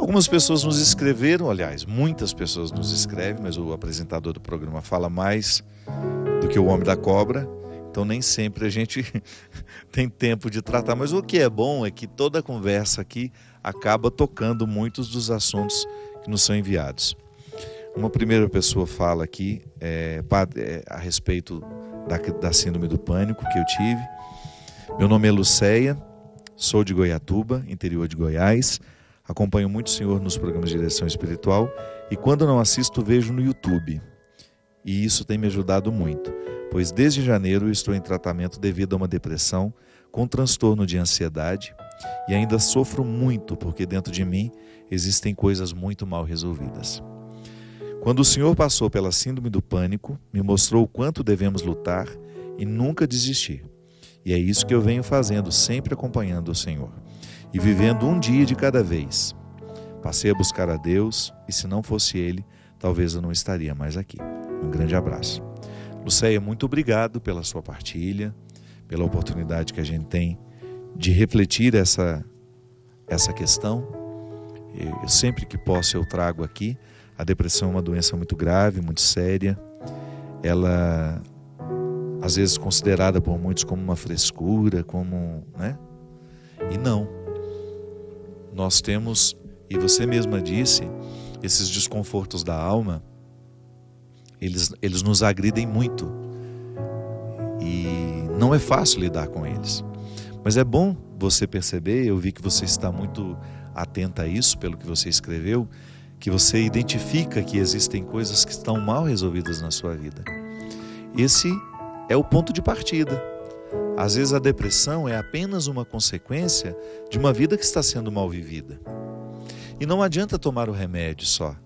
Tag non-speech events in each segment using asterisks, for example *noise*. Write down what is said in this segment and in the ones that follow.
Algumas pessoas nos escreveram, aliás, muitas pessoas nos escrevem, mas o apresentador do programa fala mais do que o homem da cobra, então nem sempre a gente *laughs* tem tempo de tratar. Mas o que é bom é que toda a conversa aqui acaba tocando muitos dos assuntos que nos são enviados. Uma primeira pessoa fala aqui é, é, a respeito da, da síndrome do pânico que eu tive. Meu nome é Luceia, sou de Goiatuba, interior de Goiás. Acompanho muito o senhor nos programas de direção espiritual e quando não assisto, vejo no YouTube. E isso tem me ajudado muito, pois desde janeiro estou em tratamento devido a uma depressão com transtorno de ansiedade e ainda sofro muito porque dentro de mim existem coisas muito mal resolvidas. Quando o Senhor passou pela síndrome do pânico, me mostrou o quanto devemos lutar e nunca desistir. E é isso que eu venho fazendo, sempre acompanhando o Senhor e vivendo um dia de cada vez. Passei a buscar a Deus e se não fosse Ele, talvez eu não estaria mais aqui. Um grande abraço. Luceia, muito obrigado pela sua partilha, pela oportunidade que a gente tem de refletir essa, essa questão. Eu, sempre que posso eu trago aqui. A depressão é uma doença muito grave, muito séria. Ela às vezes considerada por muitos como uma frescura, como, né? E não nós temos, e você mesma disse, esses desconfortos da alma, eles, eles nos agridem muito. E não é fácil lidar com eles. Mas é bom você perceber, eu vi que você está muito atenta a isso, pelo que você escreveu, que você identifica que existem coisas que estão mal resolvidas na sua vida. Esse é o ponto de partida. Às vezes a depressão é apenas uma consequência de uma vida que está sendo mal vivida. E não adianta tomar o remédio só.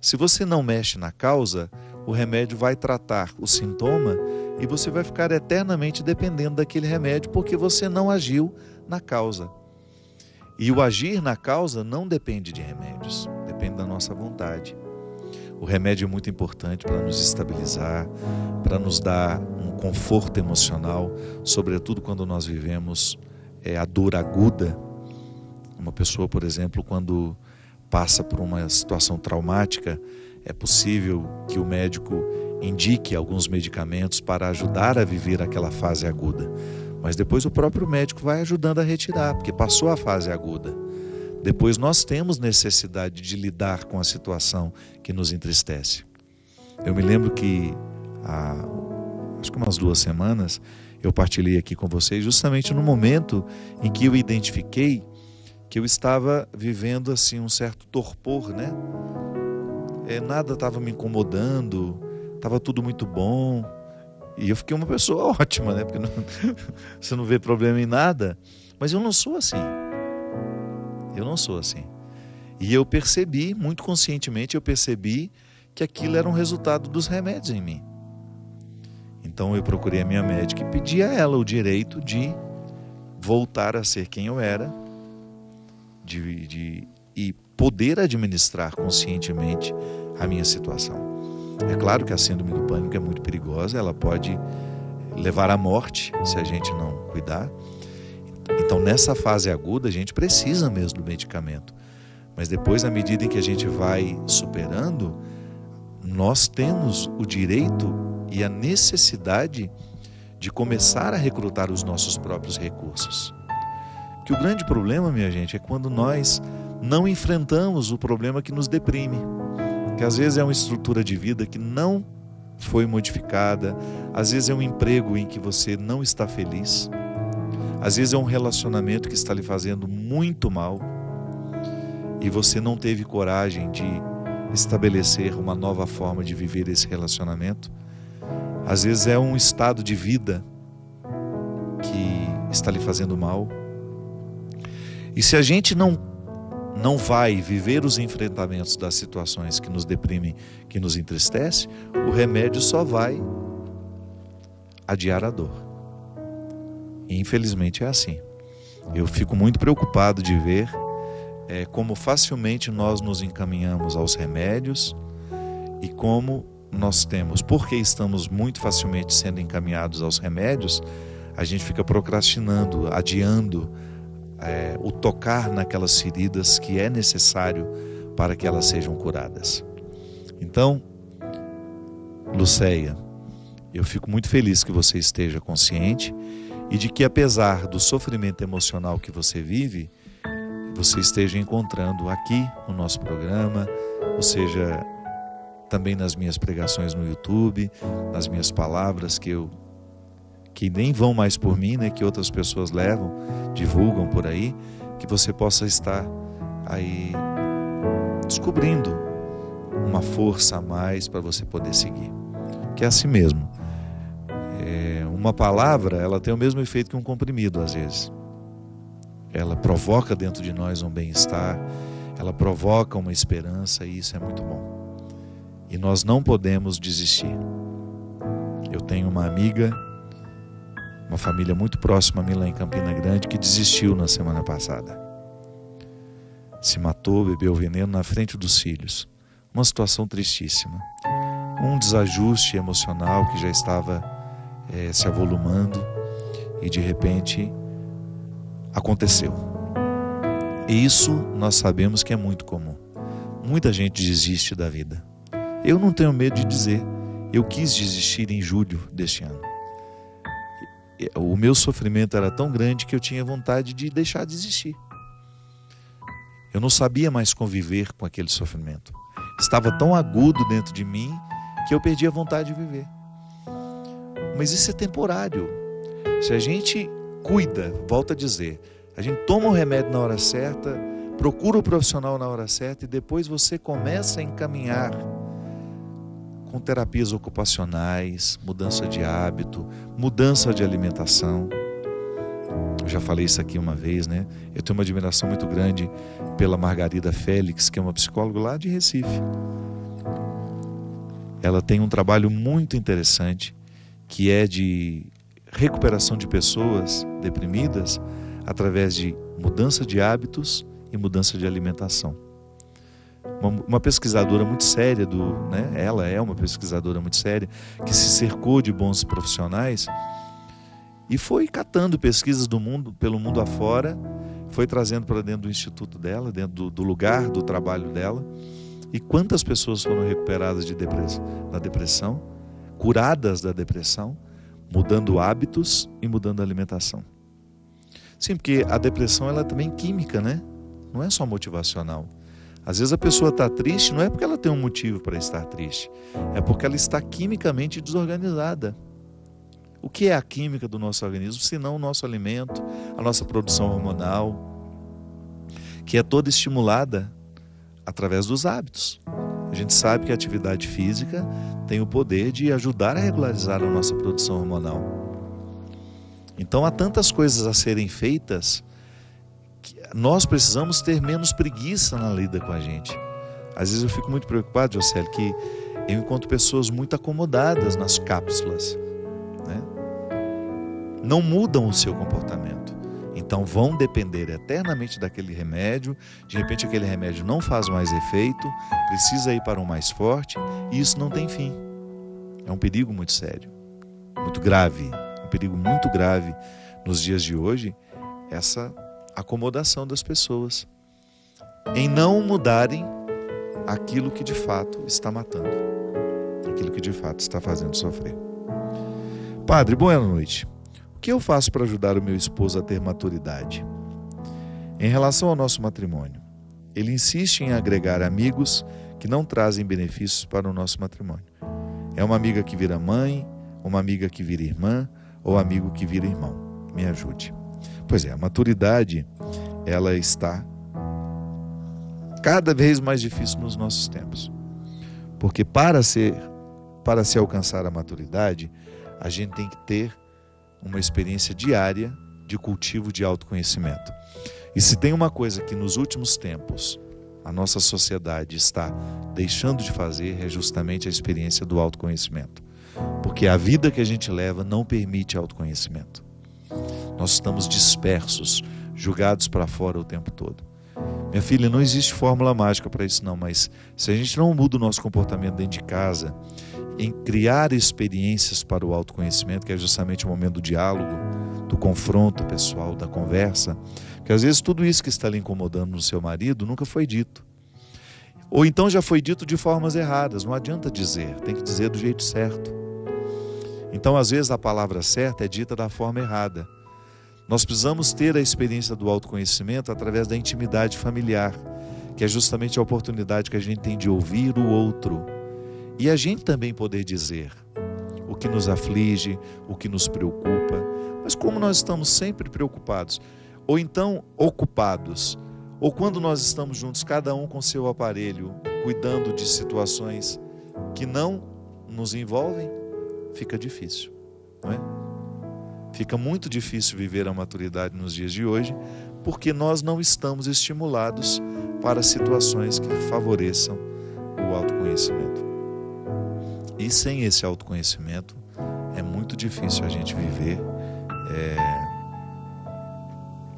Se você não mexe na causa, o remédio vai tratar o sintoma e você vai ficar eternamente dependendo daquele remédio porque você não agiu na causa. E o agir na causa não depende de remédios, depende da nossa vontade. O remédio é muito importante para nos estabilizar, para nos dar um conforto emocional, sobretudo quando nós vivemos é, a dor aguda. Uma pessoa, por exemplo, quando passa por uma situação traumática, é possível que o médico indique alguns medicamentos para ajudar a viver aquela fase aguda. Mas depois o próprio médico vai ajudando a retirar, porque passou a fase aguda. Depois nós temos necessidade de lidar com a situação que nos entristece. Eu me lembro que há acho que umas duas semanas eu partilhei aqui com vocês justamente no momento em que eu identifiquei que eu estava vivendo assim um certo torpor, né? É, nada estava me incomodando, estava tudo muito bom. E eu fiquei uma pessoa *laughs* ótima, né? Porque não, *laughs* você não vê problema em nada. Mas eu não sou assim. Eu não sou assim. E eu percebi, muito conscientemente, eu percebi que aquilo era um resultado dos remédios em mim. Então eu procurei a minha médica e pedi a ela o direito de voltar a ser quem eu era, de, de, e poder administrar conscientemente a minha situação. É claro que a síndrome do pânico é muito perigosa, ela pode levar à morte se a gente não cuidar. Então, nessa fase aguda, a gente precisa mesmo do medicamento. Mas depois, à medida em que a gente vai superando, nós temos o direito e a necessidade de começar a recrutar os nossos próprios recursos. Que o grande problema, minha gente, é quando nós não enfrentamos o problema que nos deprime. Que às vezes é uma estrutura de vida que não foi modificada, às vezes é um emprego em que você não está feliz às vezes é um relacionamento que está lhe fazendo muito mal e você não teve coragem de estabelecer uma nova forma de viver esse relacionamento. Às vezes é um estado de vida que está lhe fazendo mal. E se a gente não não vai viver os enfrentamentos das situações que nos deprimem, que nos entristece, o remédio só vai adiar a dor. Infelizmente é assim. Eu fico muito preocupado de ver é, como facilmente nós nos encaminhamos aos remédios e como nós temos, porque estamos muito facilmente sendo encaminhados aos remédios, a gente fica procrastinando, adiando é, o tocar naquelas feridas que é necessário para que elas sejam curadas. Então, Luceia, eu fico muito feliz que você esteja consciente e de que, apesar do sofrimento emocional que você vive, você esteja encontrando aqui no nosso programa, ou seja, também nas minhas pregações no YouTube, nas minhas palavras que eu que nem vão mais por mim, né, que outras pessoas levam, divulgam por aí, que você possa estar aí descobrindo uma força a mais para você poder seguir. Que é assim mesmo. É, uma palavra, ela tem o mesmo efeito que um comprimido às vezes. Ela provoca dentro de nós um bem-estar, ela provoca uma esperança e isso é muito bom. E nós não podemos desistir. Eu tenho uma amiga uma família muito próxima a mim lá em Campina Grande que desistiu na semana passada. Se matou, bebeu veneno na frente dos filhos. Uma situação tristíssima. Um desajuste emocional que já estava é, se avolumando e de repente aconteceu. E isso nós sabemos que é muito comum. Muita gente desiste da vida. Eu não tenho medo de dizer, eu quis desistir em julho deste ano o meu sofrimento era tão grande que eu tinha vontade de deixar de existir. Eu não sabia mais conviver com aquele sofrimento. Estava tão agudo dentro de mim que eu perdi a vontade de viver. Mas isso é temporário. Se a gente cuida, volta a dizer, a gente toma o remédio na hora certa, procura o profissional na hora certa e depois você começa a encaminhar com terapias ocupacionais, mudança de hábito, mudança de alimentação. Eu já falei isso aqui uma vez, né? Eu tenho uma admiração muito grande pela Margarida Félix, que é uma psicóloga lá de Recife. Ela tem um trabalho muito interessante que é de recuperação de pessoas deprimidas através de mudança de hábitos e mudança de alimentação uma, uma, pesquisadora muito séria do, né? Ela é uma pesquisadora muito séria que se cercou de bons profissionais e foi catando pesquisas do mundo pelo mundo afora, foi trazendo para dentro do instituto dela, dentro do, do, lugar do trabalho dela. E quantas pessoas foram recuperadas de depressão, da depressão, curadas da depressão, mudando hábitos e mudando alimentação. Sim, porque a depressão ela é também química, né? Não é só motivacional. Às vezes a pessoa está triste não é porque ela tem um motivo para estar triste, é porque ela está quimicamente desorganizada. O que é a química do nosso organismo, se não o nosso alimento, a nossa produção hormonal, que é toda estimulada através dos hábitos. A gente sabe que a atividade física tem o poder de ajudar a regularizar a nossa produção hormonal. Então há tantas coisas a serem feitas nós precisamos ter menos preguiça na lida com a gente. Às vezes eu fico muito preocupado, Jocely, que eu encontro pessoas muito acomodadas nas cápsulas. Né? Não mudam o seu comportamento. Então vão depender eternamente daquele remédio. De repente aquele remédio não faz mais efeito, precisa ir para um mais forte e isso não tem fim. É um perigo muito sério, muito grave, um perigo muito grave nos dias de hoje. Essa acomodação das pessoas, em não mudarem aquilo que de fato está matando, aquilo que de fato está fazendo sofrer. Padre, boa noite. Que eu faço para ajudar o meu esposo a ter maturidade? Em relação ao nosso matrimônio, ele insiste em agregar amigos que não trazem benefícios para o nosso matrimônio. É uma amiga que vira mãe, uma amiga que vira irmã ou amigo que vira irmão. Me ajude. Pois é, a maturidade ela está cada vez mais difícil nos nossos tempos. Porque para ser para se alcançar a maturidade, a gente tem que ter uma experiência diária de cultivo de autoconhecimento. E se tem uma coisa que nos últimos tempos a nossa sociedade está deixando de fazer é justamente a experiência do autoconhecimento. Porque a vida que a gente leva não permite autoconhecimento. Nós estamos dispersos, julgados para fora o tempo todo. Minha filha, não existe fórmula mágica para isso não, mas se a gente não muda o nosso comportamento dentro de casa, em criar experiências para o autoconhecimento, que é justamente o momento do diálogo, do confronto pessoal, da conversa, que às vezes tudo isso que está lhe incomodando no seu marido nunca foi dito. Ou então já foi dito de formas erradas, não adianta dizer, tem que dizer do jeito certo. Então, às vezes, a palavra certa é dita da forma errada. Nós precisamos ter a experiência do autoconhecimento através da intimidade familiar, que é justamente a oportunidade que a gente tem de ouvir o outro e a gente também poder dizer o que nos aflige, o que nos preocupa. Mas como nós estamos sempre preocupados, ou então ocupados, ou quando nós estamos juntos, cada um com seu aparelho, cuidando de situações que não nos envolvem, fica difícil, não é? Fica muito difícil viver a maturidade nos dias de hoje, porque nós não estamos estimulados para situações que favoreçam o autoconhecimento. E sem esse autoconhecimento, é muito difícil a gente viver é,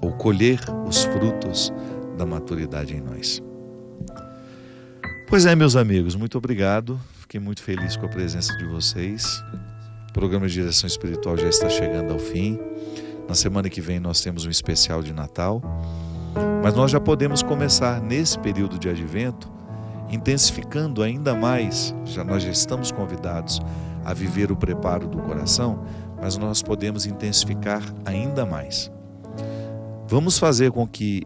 ou colher os frutos da maturidade em nós. Pois é, meus amigos, muito obrigado. Fiquei muito feliz com a presença de vocês. O programa de direção espiritual já está chegando ao fim. Na semana que vem nós temos um especial de Natal. Mas nós já podemos começar nesse período de advento, intensificando ainda mais, já nós já estamos convidados a viver o preparo do coração, mas nós podemos intensificar ainda mais. Vamos fazer com que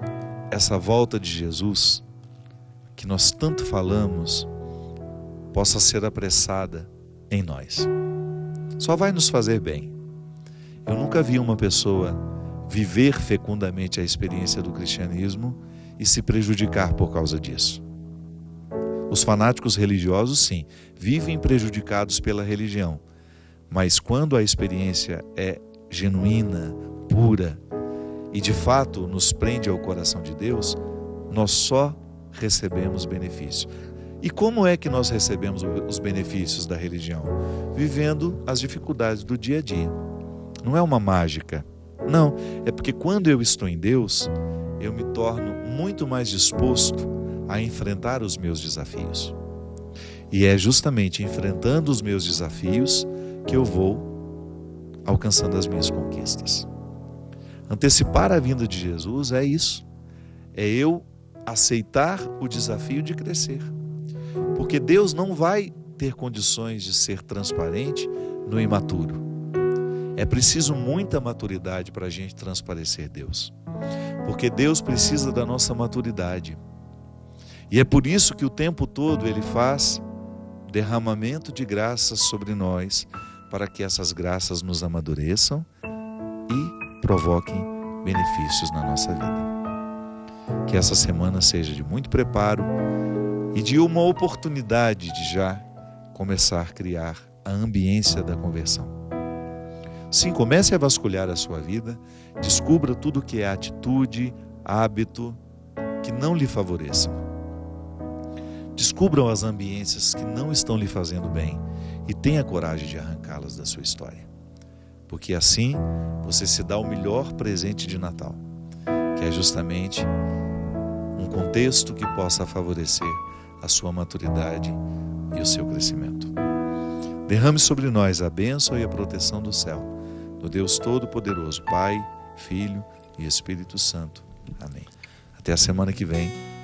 essa volta de Jesus, que nós tanto falamos, possa ser apressada em nós só vai nos fazer bem. Eu nunca vi uma pessoa viver fecundamente a experiência do cristianismo e se prejudicar por causa disso. Os fanáticos religiosos, sim, vivem prejudicados pela religião, mas quando a experiência é genuína, pura e de fato nos prende ao coração de Deus, nós só recebemos benefício. E como é que nós recebemos os benefícios da religião? Vivendo as dificuldades do dia a dia. Não é uma mágica. Não, é porque quando eu estou em Deus, eu me torno muito mais disposto a enfrentar os meus desafios. E é justamente enfrentando os meus desafios que eu vou alcançando as minhas conquistas. Antecipar a vinda de Jesus é isso. É eu aceitar o desafio de crescer. Porque Deus não vai ter condições de ser transparente no imaturo. É preciso muita maturidade para a gente transparecer Deus. Porque Deus precisa da nossa maturidade. E é por isso que o tempo todo Ele faz derramamento de graças sobre nós, para que essas graças nos amadureçam e provoquem benefícios na nossa vida. Que essa semana seja de muito preparo e de uma oportunidade de já começar a criar a ambiência da conversão. Sim, comece a vasculhar a sua vida, descubra tudo que é atitude, hábito que não lhe favoreçam. Descubram as ambiências que não estão lhe fazendo bem e tenha coragem de arrancá-las da sua história. Porque assim você se dá o melhor presente de Natal, que é justamente um contexto que possa favorecer a sua maturidade e o seu crescimento. Derrame sobre nós a bênção e a proteção do céu, do Deus Todo-Poderoso, Pai, Filho e Espírito Santo. Amém. Até a semana que vem.